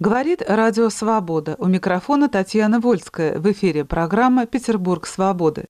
Говорит Радио Свобода. У микрофона Татьяна Вольская. В эфире программа «Петербург свободы».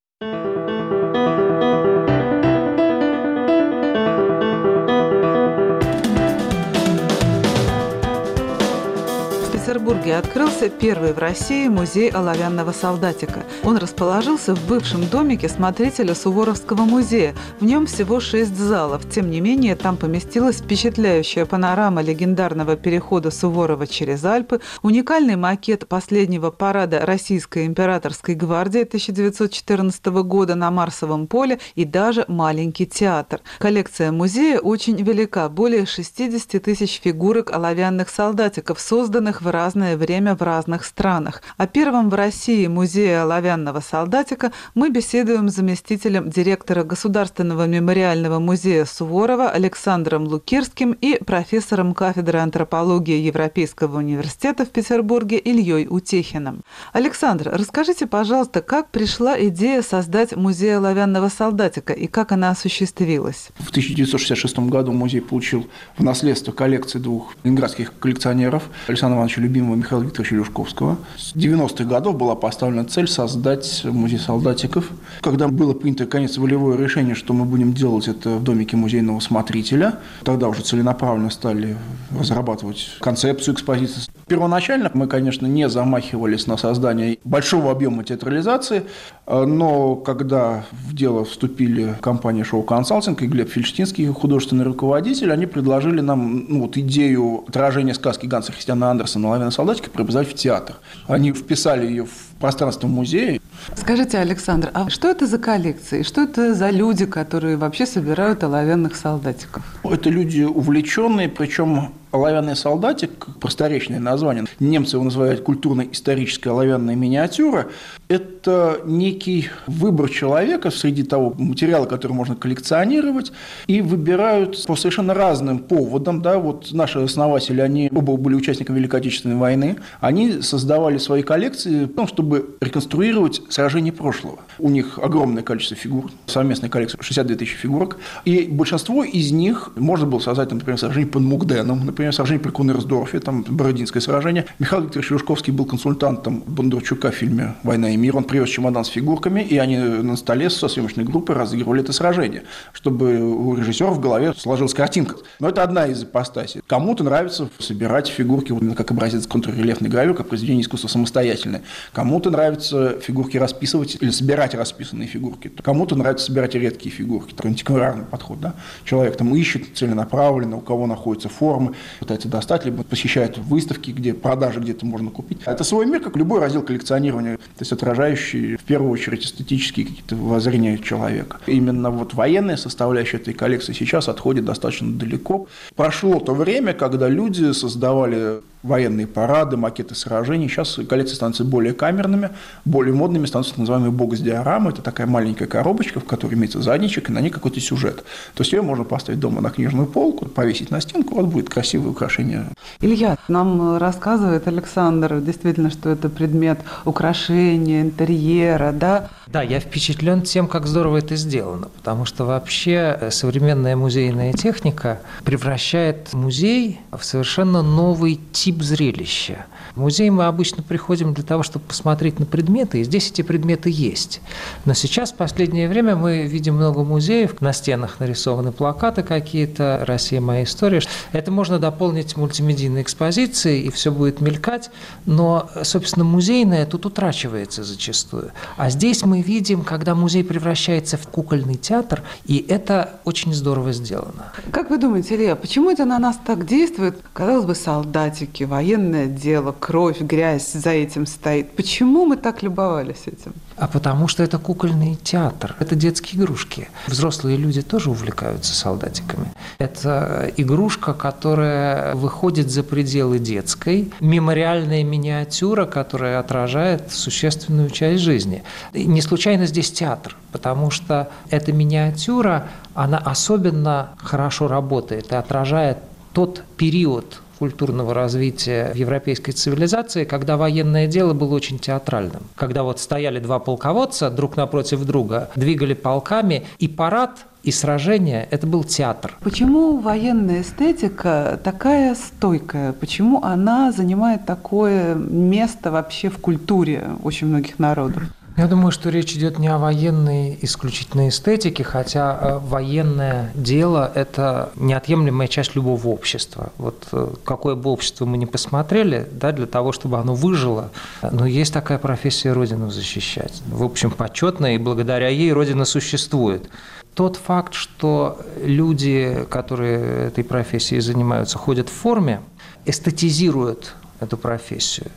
Петербурге открылся первый в России музей оловянного солдатика. Он расположился в бывшем домике смотрителя Суворовского музея. В нем всего шесть залов. Тем не менее, там поместилась впечатляющая панорама легендарного перехода Суворова через Альпы, уникальный макет последнего парада Российской императорской гвардии 1914 года на Марсовом поле и даже маленький театр. Коллекция музея очень велика. Более 60 тысяч фигурок оловянных солдатиков, созданных в разное время в разных странах. О первом в России музее оловянного солдатика мы беседуем с заместителем директора Государственного мемориального музея Суворова Александром Лукирским и профессором кафедры антропологии Европейского университета в Петербурге Ильей Утехиным. Александр, расскажите, пожалуйста, как пришла идея создать музей оловянного солдатика и как она осуществилась? В 1966 году музей получил в наследство коллекции двух ленинградских коллекционеров Александра Ивановича любимого Михаила Викторовича Люшковского. С 90-х годов была поставлена цель создать музей солдатиков. Когда было принято, конец, волевое решение, что мы будем делать это в домике музейного смотрителя, тогда уже целенаправленно стали разрабатывать концепцию экспозиции. Первоначально мы, конечно, не замахивались на создание большого объема театрализации, но когда в дело вступили компания «Шоу Консалтинг» и Глеб Фельштинский, художественный руководитель, они предложили нам ну, вот идею отражения сказки Ганса Христиана Андерсона «Лавина солдатика» преобразовать в театр. Они вписали ее в пространство музея. Скажите, Александр, а что это за коллекции? Что это за люди, которые вообще собирают оловянных солдатиков? Это люди увлеченные, причем оловянный солдатик, просторечное название, немцы его называют культурно-историческая оловянная миниатюра, это некий выбор человека среди того материала, который можно коллекционировать, и выбирают по совершенно разным поводам. Да, вот наши основатели, они оба были участниками Великой Отечественной войны, они создавали свои коллекции, потому, чтобы реконструировать сражения прошлого. У них огромное количество фигур, совместная коллекция 62 тысячи фигурок, и большинство из них можно было создать, например, сражение под Мугденом, например, сражение при Кунерсдорфе, там Бородинское сражение. Михаил Викторович Люшковский был консультантом Бондарчука в фильме «Война и мир». Он привез чемодан с фигурками, и они на столе со съемочной группой разыгрывали это сражение, чтобы у режиссера в голове сложилась картинка. Но это одна из ипостасей. Кому-то нравится собирать фигурки как образец контррельефной гравюры, как произведение искусства самостоятельное. Кому-то нравится фигурки расписывать или собирать расписанные фигурки. Кому-то нравится собирать редкие фигурки. Такой антикварный подход. Да? Человек там ищет целенаправленно, у кого находятся формы, пытается достать, либо посещает выставки, где продажи где-то можно купить. Это свой мир, как любой раздел коллекционирования, то есть отражающий в первую очередь эстетические какие-то воззрения человека. Именно вот военная составляющая этой коллекции сейчас отходит достаточно далеко. Прошло то время, когда люди создавали военные парады, макеты сражений. Сейчас коллекции становятся более камерными, более модными становятся так называемые бокс-диорамы. Это такая маленькая коробочка, в которой имеется задничек, и на ней какой-то сюжет. То есть ее можно поставить дома на книжную полку, повесить на стенку, вот будет красивое украшение. Илья, нам рассказывает Александр действительно, что это предмет украшения, интерьера, да? Да, я впечатлен тем, как здорово это сделано, потому что вообще э, современная музейная техника превращает музей в совершенно новый тип зрелища. В музей мы обычно приходим для того, чтобы посмотреть на предметы, и здесь эти предметы есть. Но сейчас, в последнее время, мы видим много музеев, на стенах нарисованы плакаты какие-то «Россия. Моя история». Это можно дополнить мультимедийной экспозицией, и все будет мелькать, но, собственно, музейное тут утрачивается зачастую. А здесь мы видим, когда музей превращается в кукольный театр, и это очень здорово сделано. Как вы думаете, Илья, почему это на нас так действует? Казалось бы, солдатики, военное дело, кровь, грязь за этим стоит. Почему мы так любовались этим? А потому что это кукольный театр, это детские игрушки. Взрослые люди тоже увлекаются солдатиками. Это игрушка, которая выходит за пределы детской, мемориальная миниатюра, которая отражает существенную часть жизни. И не случайно здесь театр, потому что эта миниатюра, она особенно хорошо работает и отражает тот период культурного развития европейской цивилизации, когда военное дело было очень театральным. Когда вот стояли два полководца друг напротив друга, двигали полками, и парад и сражение – это был театр. Почему военная эстетика такая стойкая? Почему она занимает такое место вообще в культуре очень многих народов? Я думаю, что речь идет не о военной исключительной эстетике, хотя э, военное дело – это неотъемлемая часть любого общества. Вот э, какое бы общество мы ни посмотрели, да, для того, чтобы оно выжило, но есть такая профессия – Родину защищать. В общем, почетная, и благодаря ей Родина существует. Тот факт, что люди, которые этой профессией занимаются, ходят в форме, эстетизируют эту профессию.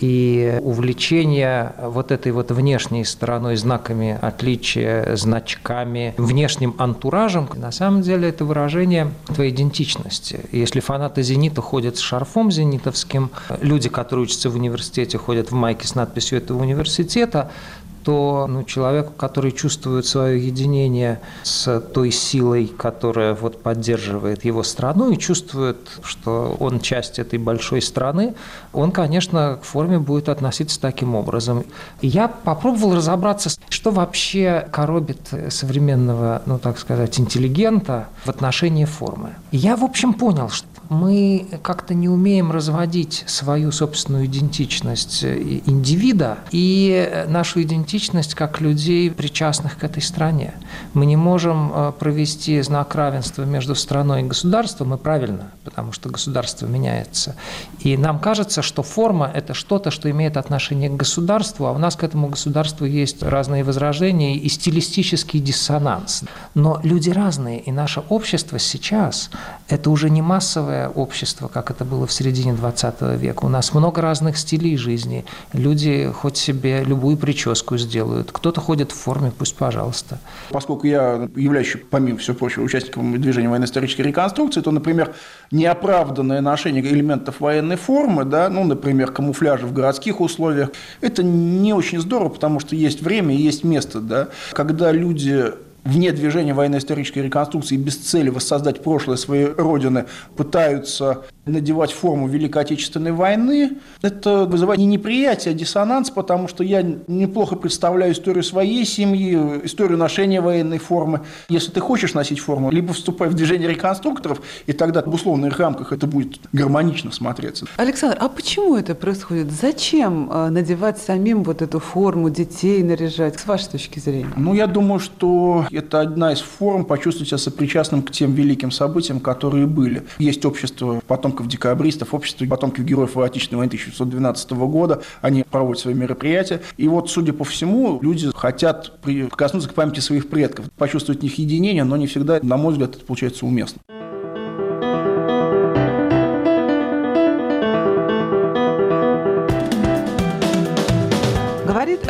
И увлечение вот этой вот внешней стороной, знаками отличия, значками, внешним антуражем, на самом деле это выражение твоей идентичности. Если фанаты «Зенита» ходят с шарфом зенитовским, люди, которые учатся в университете, ходят в майке с надписью этого университета, то ну, человеку, который чувствует свое единение с той силой, которая вот поддерживает его страну и чувствует, что он часть этой большой страны, он, конечно, к форме будет относиться таким образом. Я попробовал разобраться, что вообще коробит современного, ну так сказать, интеллигента в отношении формы. И я, в общем, понял, что мы как-то не умеем разводить свою собственную идентичность индивида и нашу идентичность как людей, причастных к этой стране. Мы не можем э, провести знак равенства между страной и государством, и правильно, потому что государство меняется. И нам кажется, что форма – это что-то, что имеет отношение к государству, а у нас к этому государству есть разные возражения и стилистический диссонанс. Но люди разные, и наше общество сейчас – это уже не массовое новое общество, как это было в середине 20 века. У нас много разных стилей жизни. Люди хоть себе любую прическу сделают. Кто-то ходит в форме, пусть пожалуйста. Поскольку я являюсь, помимо всего прочего, участником движения военно-исторической реконструкции, то, например, неоправданное ношение элементов военной формы, да, ну, например, камуфляжа в городских условиях, это не очень здорово, потому что есть время и есть место, да, когда люди вне движения военно-исторической реконструкции без цели воссоздать прошлое своей родины пытаются надевать форму Великой Отечественной войны, это вызывает не неприятие, а диссонанс, потому что я неплохо представляю историю своей семьи, историю ношения военной формы. Если ты хочешь носить форму, либо вступай в движение реконструкторов, и тогда в условных рамках это будет гармонично смотреться. Александр, а почему это происходит? Зачем э, надевать самим вот эту форму, детей наряжать, с вашей точки зрения? Ну, я думаю, что это одна из форм почувствовать себя сопричастным к тем великим событиям, которые были. Есть общество потом декабристов, общество потомков героев Отечественной войны 1912 года. Они проводят свои мероприятия. И вот, судя по всему, люди хотят прикоснуться к памяти своих предков, почувствовать в них единение, но не всегда, на мой взгляд, это получается уместно.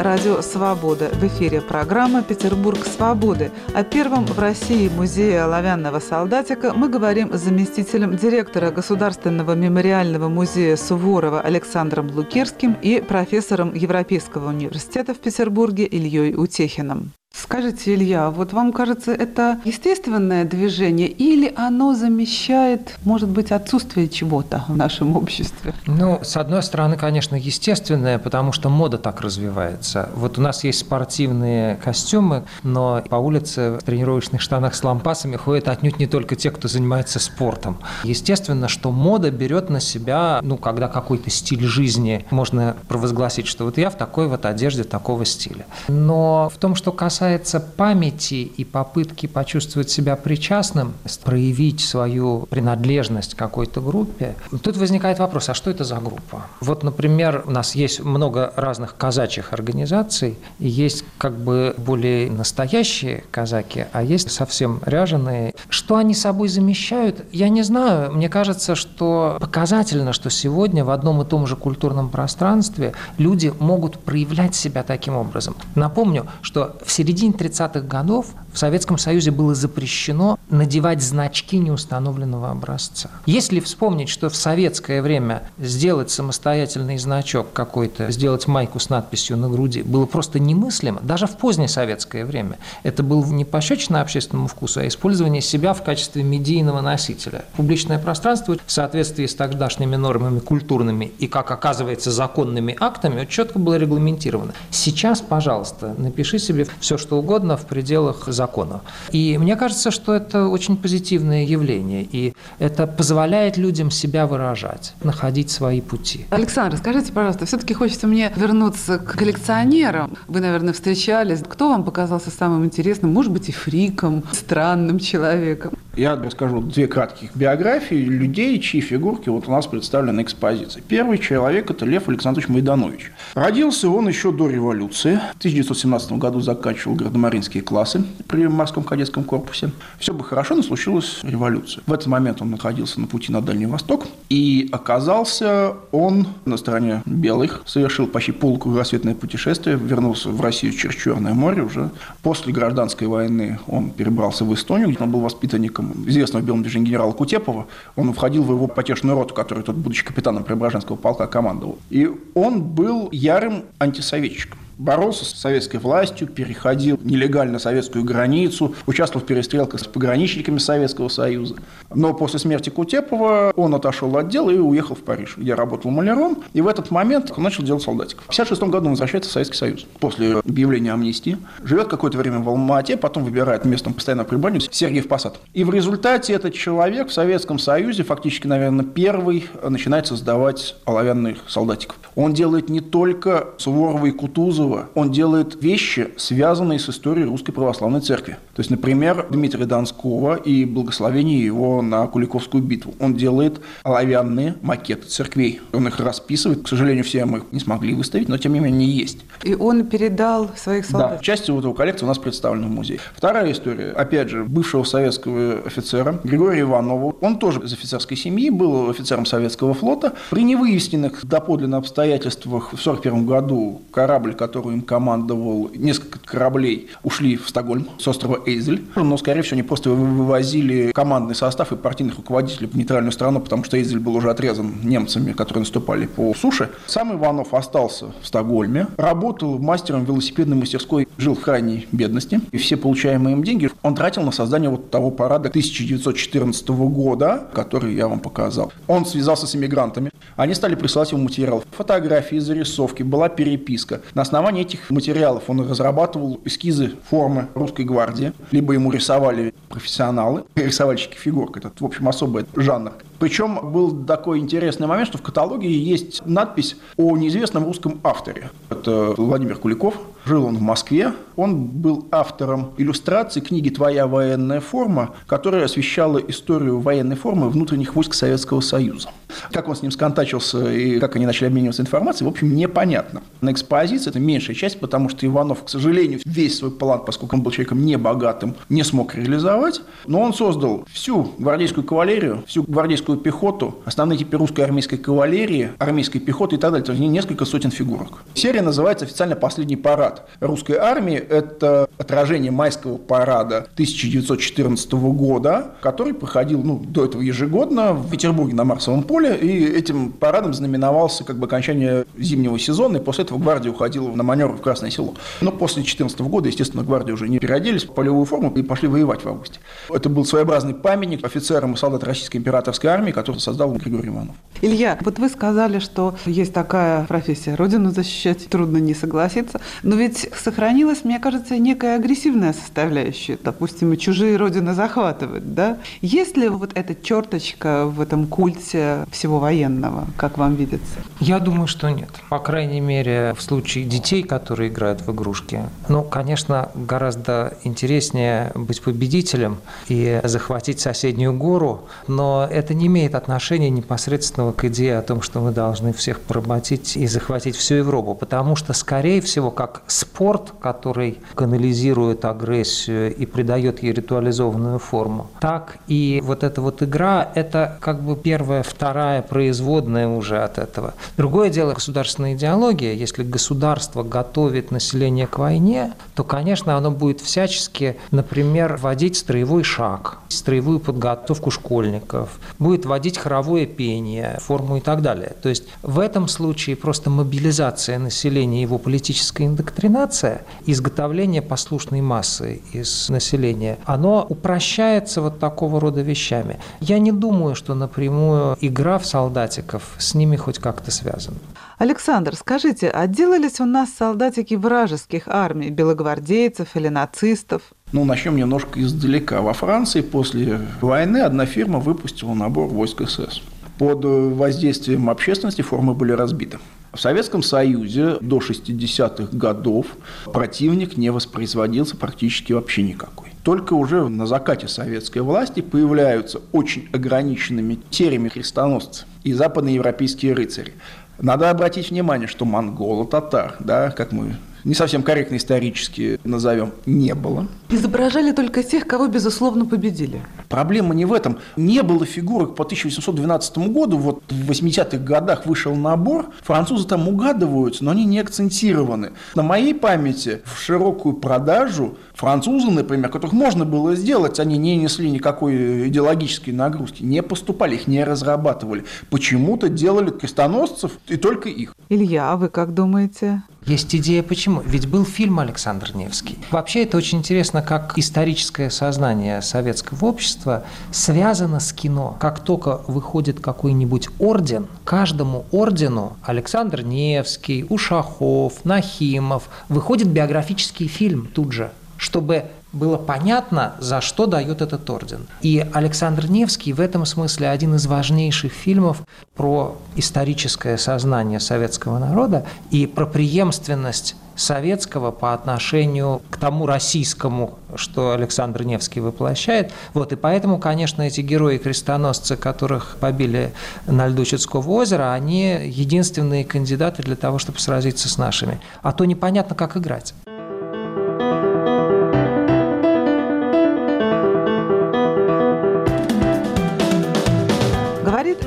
Радио Свобода. В эфире программа «Петербург свободы». О первом в России музее оловянного солдатика мы говорим с заместителем директора Государственного мемориального музея Суворова Александром Лукерским и профессором Европейского университета в Петербурге Ильей Утехиным. Скажите, Илья, вот вам кажется, это естественное движение или оно замещает, может быть, отсутствие чего-то в нашем обществе? Ну, с одной стороны, конечно, естественное, потому что мода так развивается. Вот у нас есть спортивные костюмы, но по улице в тренировочных штанах с лампасами ходят отнюдь не только те, кто занимается спортом. Естественно, что мода берет на себя, ну, когда какой-то стиль жизни, можно провозгласить, что вот я в такой вот одежде такого стиля. Но в том, что касается касается памяти и попытки почувствовать себя причастным, проявить свою принадлежность какой-то группе, тут возникает вопрос, а что это за группа? Вот, например, у нас есть много разных казачьих организаций, и есть как бы более настоящие казаки, а есть совсем ряженые. Что они собой замещают, я не знаю. Мне кажется, что показательно, что сегодня в одном и том же культурном пространстве люди могут проявлять себя таким образом. Напомню, что в середине середине 30-х годов в Советском Союзе было запрещено надевать значки неустановленного образца. Если вспомнить, что в советское время сделать самостоятельный значок какой-то, сделать майку с надписью на груди было просто немыслимо, даже в позднее советское время. Это было не пощечина общественному вкусу, а использование себя в качестве медийного носителя. Публичное пространство в соответствии с тогдашними нормами культурными и, как оказывается, законными актами четко было регламентировано. Сейчас, пожалуйста, напиши себе все, что угодно в пределах закона. И мне кажется, что это очень позитивное явление, и это позволяет людям себя выражать, находить свои пути. Александр, скажите, пожалуйста, все-таки хочется мне вернуться к коллекционерам. Вы, наверное, встречались. Кто вам показался самым интересным? Может быть, и фриком, странным человеком? Я расскажу две кратких биографии людей, чьи фигурки вот у нас представлены на экспозиции. Первый человек – это Лев Александрович Майданович. Родился он еще до революции. В 1917 году заканчивал гардемаринские классы при морском кадетском корпусе. Все бы хорошо, но случилась революция. В этот момент он находился на пути на Дальний Восток. И оказался он на стороне белых, совершил почти полукругосветное путешествие, вернулся в Россию через Черное море уже. После гражданской войны он перебрался в Эстонию, где он был воспитанником известного белого движения генерала Кутепова. Он входил в его потешную роту, который тот, будучи капитаном Преображенского полка, командовал. И он был ярым антисоветчиком боролся с советской властью, переходил нелегально советскую границу, участвовал в перестрелках с пограничниками Советского Союза. Но после смерти Кутепова он отошел от дела и уехал в Париж, где работал маляром. И в этот момент он начал делать солдатиков. В 1956 году он возвращается в Советский Союз после объявления амнистии. Живет какое-то время в Алмате, потом выбирает местом постоянного пребывания Сергеев Посад. И в результате этот человек в Советском Союзе, фактически, наверное, первый, начинает создавать оловянных солдатиков. Он делает не только Суворова и Кутузова, Кутузова, он делает вещи, связанные с историей Русской Православной Церкви. То есть, например, Дмитрия Донского и благословение его на Куликовскую битву. Он делает оловянные макеты церквей. Он их расписывает. К сожалению, все мы их не смогли выставить, но тем не менее есть. И он передал своих солдат? Да, часть его коллекции у нас представлена в музее. Вторая история, опять же, бывшего советского офицера Григория Иванова. Он тоже из офицерской семьи, был офицером советского флота. При невыясненных доподлинно обстоятельствах в 1941 году корабль, который им командовал, несколько кораблей ушли в Стокгольм с острова Эйзель. Но, скорее всего, они просто вывозили командный состав и партийных руководителей в нейтральную страну, потому что Эйзель был уже отрезан немцами, которые наступали по суше. Сам Иванов остался в Стокгольме, работал мастером велосипедной мастерской, жил в крайней бедности. И все получаемые им деньги он тратил на создание вот того парада 1914 года, который я вам показал. Он связался с иммигрантами. Они стали присылать ему материал. Фотографии, зарисовки, была переписка. На основании этих материалов он разрабатывал эскизы формы русской гвардии, либо ему рисовали профессионалы, рисовальщики фигурок, это, в общем, особый жанр. Причем был такой интересный момент, что в каталоге есть надпись о неизвестном русском авторе. Это Владимир Куликов. Жил он в Москве. Он был автором иллюстрации книги «Твоя военная форма», которая освещала историю военной формы внутренних войск Советского Союза. Как он с ним сконтачился и как они начали обмениваться информацией, в общем, непонятно. На экспозиции это меньшая часть, потому что Иванов, к сожалению, весь свой план, поскольку он был человеком небогатым, не смог реализовать. Но он создал всю гвардейскую кавалерию, всю гвардейскую пехоту, основные типы русской армейской кавалерии, армейской пехоты и так далее. То есть несколько сотен фигурок. Серия называется официально «Последний парад» русской армии. Это отражение майского парада 1914 года, который проходил ну, до этого ежегодно в Петербурге на Марсовом поле. И этим парадом знаменовался как бы окончание зимнего сезона. И после этого гвардия уходила на маневр в Красное Село. Но после 2014 года, естественно, гвардии уже не переоделись в полевую форму и пошли воевать в августе. Это был своеобразный памятник офицерам и солдатам Российской императорской армии, который создал Григорий Иванов. Илья, вот вы сказали, что есть такая профессия Родину защищать, трудно не согласиться, но ведь сохранилась, мне кажется, некая агрессивная составляющая, допустим, и чужие Родины захватывать, да? Есть ли вот эта черточка в этом культе всего военного, как вам видится? Я думаю, что нет. По крайней мере, в случае детей, которые играют в игрушки. Ну, конечно, гораздо интереснее быть победителем и захватить соседнюю гору, но это не имеет отношения непосредственного к идее о том, что мы должны всех поработить и захватить всю Европу, потому что, скорее всего, как спорт, который канализирует агрессию и придает ей ритуализованную форму, так и вот эта вот игра – это как бы первая, вторая производная уже от этого. Другое дело – государственная идеология. Если государство готовит население к войне, то, конечно, оно будет всячески, например, вводить строевой шаг, строевую подготовку школьников, будет вводить хоровое пение, форму и так далее. То есть в этом случае просто мобилизация населения, его политическая индоктринация, изготовление послушной массы из населения, оно упрощается вот такого рода вещами. Я не думаю, что напрямую игра в солдатиков с ними хоть как-то связана. Александр, скажите, а делались у нас солдатики вражеских армий, белогвардейцев или нацистов? Ну, начнем немножко издалека. Во Франции после войны одна фирма выпустила набор войск СС. Под воздействием общественности формы были разбиты. В Советском Союзе до 60-х годов противник не воспроизводился практически вообще никакой. Только уже на закате советской власти появляются очень ограниченными сериями крестоносцы и западноевропейские рыцари. Надо обратить внимание, что монголо, татар, да, как мы не совсем корректно исторически назовем, не было. Изображали только тех, кого, безусловно, победили. Проблема не в этом. Не было фигурок по 1812 году, вот в 80-х годах вышел набор, французы там угадываются, но они не акцентированы. На моей памяти в широкую продажу французы, например, которых можно было сделать, они не несли никакой идеологической нагрузки, не поступали, их не разрабатывали. Почему-то делали крестоносцев и только их. Илья, а вы как думаете? Есть идея почему. Ведь был фильм Александр Невский. Вообще это очень интересно, как историческое сознание советского общества связано с кино. Как только выходит какой-нибудь орден, каждому ордену Александр Невский, Ушахов, Нахимов выходит биографический фильм тут же чтобы было понятно, за что дает этот орден. И Александр Невский в этом смысле один из важнейших фильмов про историческое сознание советского народа и про преемственность советского по отношению к тому российскому, что Александр Невский воплощает. Вот, и поэтому, конечно, эти герои-крестоносцы, которых побили на льду Чудского озера, они единственные кандидаты для того, чтобы сразиться с нашими. А то непонятно, как играть.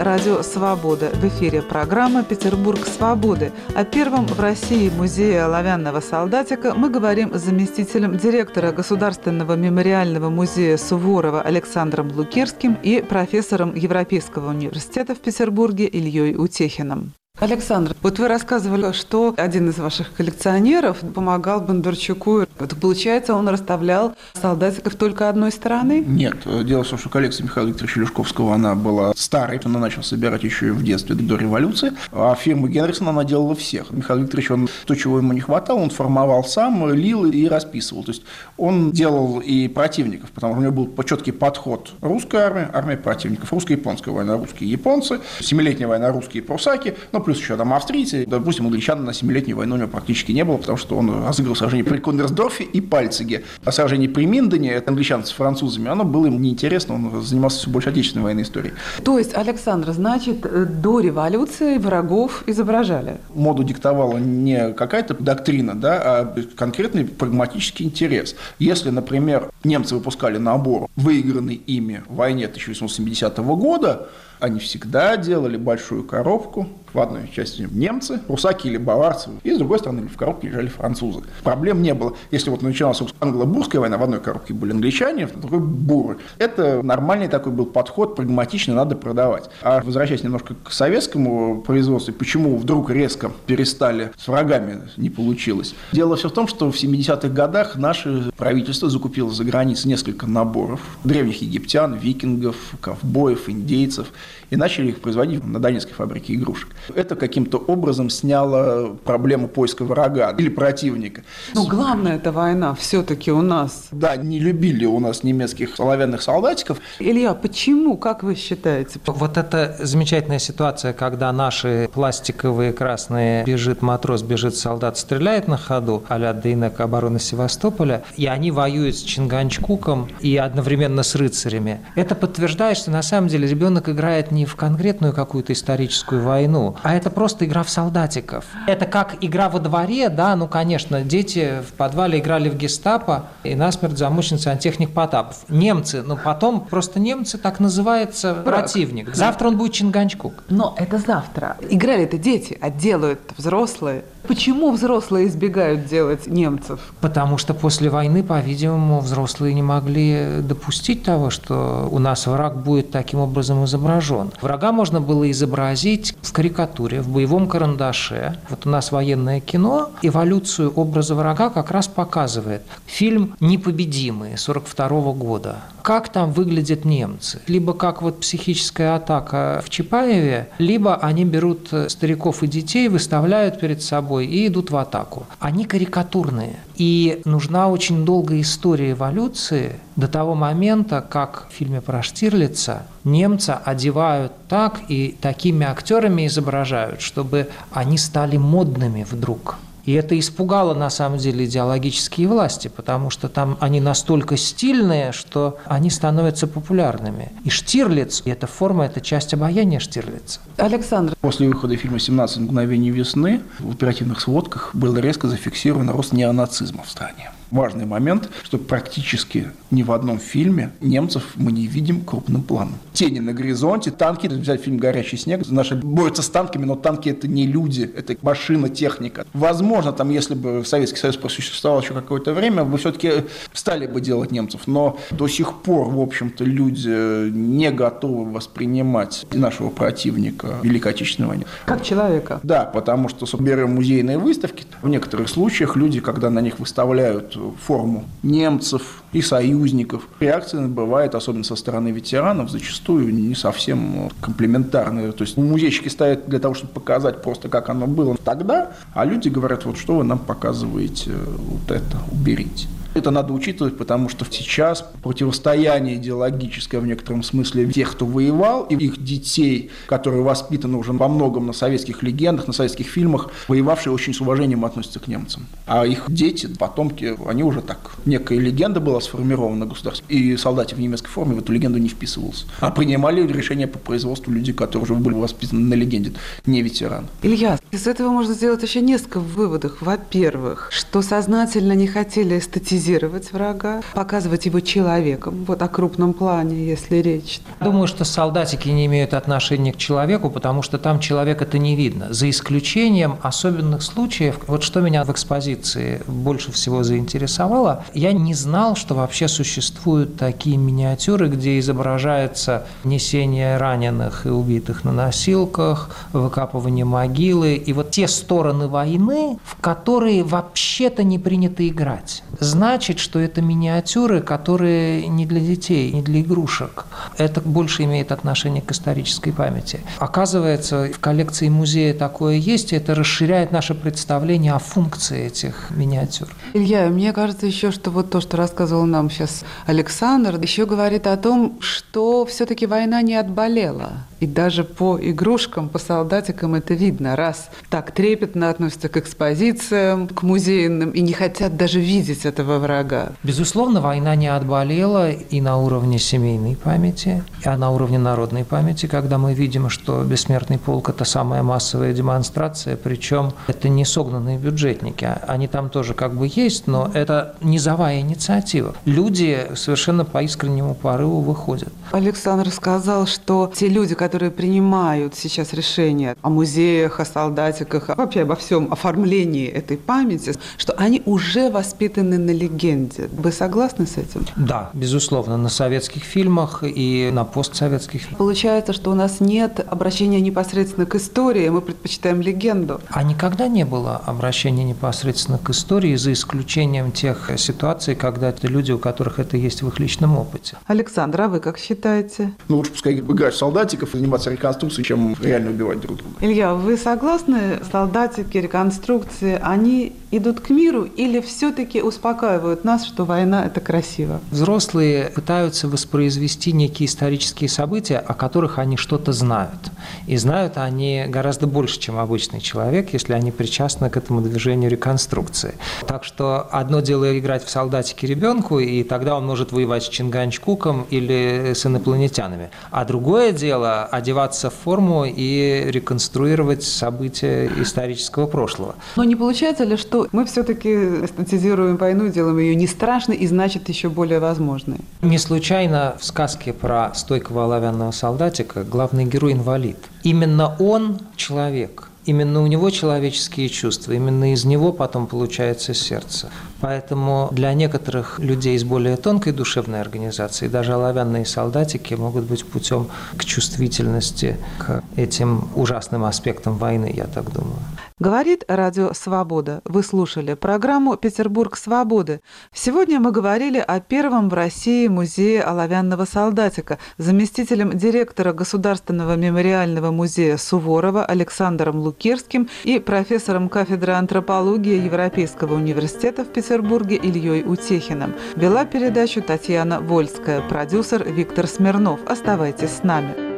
Радио «Свобода». В эфире программа «Петербург свободы». О первом в России музее оловянного солдатика мы говорим с заместителем директора Государственного мемориального музея Суворова Александром Лукерским и профессором Европейского университета в Петербурге Ильей Утехиным. Александр, вот вы рассказывали, что один из ваших коллекционеров помогал Бондарчуку. Это получается, он расставлял солдатиков только одной стороны? Нет. Дело в том, что коллекция Михаила Викторовича Лешковского, она была старой. Он начал собирать еще и в детстве, до революции. А фирму Генриксона она делала всех. Михаил Викторович, он то, чего ему не хватало, он формовал сам, лил и расписывал. То есть он делал и противников, потому что у него был четкий подход. Русская армия, армия противников. Русско-японская война, русские японцы. Семилетняя война, русские прусаки. Ну, плюс еще там австрийцы. Допустим, англичан на Семилетней войны у него практически не было, потому что он разыграл сражение при Коннерсдорфе и Пальциге. А сражение при Миндене, это англичан с французами, оно было ему неинтересно, он занимался все больше отечественной военной историей. То есть, Александр, значит, до революции врагов изображали? Моду диктовала не какая-то доктрина, да, а конкретный прагматический интерес. Если, например, немцы выпускали набор, выигранный ими в войне 1870 года, они всегда делали большую коробку, в одной части немцы, русаки или баварцы, и с другой стороны в коробке лежали французы. Проблем не было. Если вот начиналась англо-бурская война, в одной коробке были англичане, в другой буры. Это нормальный такой был подход, прагматично надо продавать. А возвращаясь немножко к советскому производству, почему вдруг резко перестали с врагами, не получилось. Дело все в том, что в 70-х годах наше правительство закупило за границей несколько наборов древних египтян, викингов, ковбоев, индейцев, и начали их производить на Донецкой фабрике игрушек. Это каким-то образом сняло проблему поиска врага или противника. Но главное эта война все-таки у нас. Да, не любили у нас немецких оловянных солдатиков. Илья, почему, как вы считаете? Вот эта замечательная ситуация, когда наши пластиковые красные бежит матрос, бежит солдат, стреляет на ходу, а-ля Дейнек обороны Севастополя, и они воюют с Чинганчкуком и одновременно с рыцарями. Это подтверждает, что на самом деле ребенок играет попадает не в конкретную какую-то историческую войну, а это просто игра в солдатиков. Это как игра во дворе, да, ну, конечно, дети в подвале играли в гестапо, и насмерть замучен сантехник Потапов. Немцы, ну, потом просто немцы так называется противник. Завтра он будет Чинганчкук. Но это завтра. Играли это дети, а делают взрослые. Почему взрослые избегают делать немцев? Потому что после войны, по-видимому, взрослые не могли допустить того, что у нас враг будет таким образом изображен. Врага можно было изобразить в карикатуре, в боевом карандаше. Вот у нас военное кино эволюцию образа врага как раз показывает. Фильм «Непобедимые» 42 года. Как там выглядят немцы? Либо как вот психическая атака в Чапаеве, либо они берут стариков и детей, выставляют перед собой и идут в атаку. Они карикатурные. И нужна очень долгая история эволюции до того момента, как в фильме про Штирлица немца одевают так и такими актерами изображают, чтобы они стали модными вдруг. И это испугало, на самом деле, идеологические власти, потому что там они настолько стильные, что они становятся популярными. И Штирлиц, и эта форма – это часть обаяния Штирлица. Александр. После выхода фильма «17 мгновений весны» в оперативных сводках был резко зафиксирован рост неонацизма в стране важный момент, что практически ни в одном фильме немцев мы не видим крупным планом. Тени на горизонте, танки, взять фильм «Горячий снег», наши борются с танками, но танки это не люди, это машина, техника. Возможно, там, если бы Советский Союз просуществовал еще какое-то время, мы все-таки стали бы делать немцев, но до сих пор, в общем-то, люди не готовы воспринимать нашего противника Великой Отечественной войне. Как человека. Да, потому что, берем музейные выставки, в некоторых случаях люди, когда на них выставляют форму немцев и союзников. Реакция бывает, особенно со стороны ветеранов, зачастую не совсем комплементарная. То есть музейщики ставят для того, чтобы показать просто, как оно было тогда, а люди говорят, вот что вы нам показываете, вот это уберите. Это надо учитывать, потому что сейчас противостояние идеологическое в некотором смысле тех, кто воевал, и их детей, которые воспитаны уже во многом на советских легендах, на советских фильмах, воевавшие очень с уважением относятся к немцам. А их дети, потомки, они уже так. Некая легенда была сформирована государством, и солдатик в немецкой форме в эту легенду не вписывался. А принимали решения по производству люди, которые уже были воспитаны на легенде, не ветераны. Илья, из этого можно сделать еще несколько выводов. Во-первых, что сознательно не хотели эстетизировать демонизировать врага, показывать его человеком, вот о крупном плане, если речь. Думаю, что солдатики не имеют отношения к человеку, потому что там человека-то не видно. За исключением особенных случаев, вот что меня в экспозиции больше всего заинтересовало, я не знал, что вообще существуют такие миниатюры, где изображается несение раненых и убитых на носилках, выкапывание могилы, и вот те стороны войны, в которые вообще-то не принято играть. Знать значит, что это миниатюры, которые не для детей, не для игрушек. Это больше имеет отношение к исторической памяти. Оказывается, в коллекции музея такое есть, и это расширяет наше представление о функции этих миниатюр. Илья, мне кажется еще, что вот то, что рассказывал нам сейчас Александр, еще говорит о том, что все-таки война не отболела. И даже по игрушкам, по солдатикам это видно. Раз так трепетно относятся к экспозициям, к музейным, и не хотят даже видеть этого врага. Безусловно, война не отболела и на уровне семейной памяти, и на уровне народной памяти, когда мы видим, что «Бессмертный полк» – это самая массовая демонстрация, причем это не согнанные бюджетники. Они там тоже как бы есть, но это низовая инициатива. Люди совершенно по искреннему порыву выходят. Александр сказал, что те люди, которые которые принимают сейчас решения о музеях, о солдатиках, вообще обо всем оформлении этой памяти, что они уже воспитаны на легенде. Вы согласны с этим? Да, безусловно, на советских фильмах и на постсоветских фильмах. Получается, что у нас нет обращения непосредственно к истории, мы предпочитаем легенду. А никогда не было обращения непосредственно к истории, за исключением тех ситуаций, когда это люди, у которых это есть в их личном опыте. Александр, а вы как считаете? Ну, лучше пускай играют солдатиков, заниматься реконструкцией, чем реально убивать друг друга. Илья, вы согласны, солдатики, реконструкции, они идут к миру или все-таки успокаивают нас, что война – это красиво? Взрослые пытаются воспроизвести некие исторические события, о которых они что-то знают. И знают они гораздо больше, чем обычный человек, если они причастны к этому движению реконструкции. Так что одно дело играть в солдатики ребенку, и тогда он может воевать с Чинганчкуком или с инопланетянами. А другое дело – одеваться в форму и реконструировать события исторического прошлого. Но не получается ли, что мы все-таки эстетизируем войну, делаем ее не страшной и значит еще более возможной? Не случайно в сказке про стойкого оловянного солдатика главный герой инвалид. Именно он человек – Именно у него человеческие чувства, именно из него потом получается сердце. Поэтому для некоторых людей с более тонкой душевной организацией даже оловянные солдатики могут быть путем к чувствительности к этим ужасным аспектам войны, я так думаю. Говорит Радио Свобода. Вы слушали программу «Петербург свободы». Сегодня мы говорили о первом в России музее оловянного солдатика заместителем директора Государственного мемориального музея Суворова Александром Лукерским и профессором кафедры антропологии Европейского университета в Петербурге Ильей Утехиным. Вела передачу Татьяна Вольская, продюсер Виктор Смирнов. Оставайтесь с нами.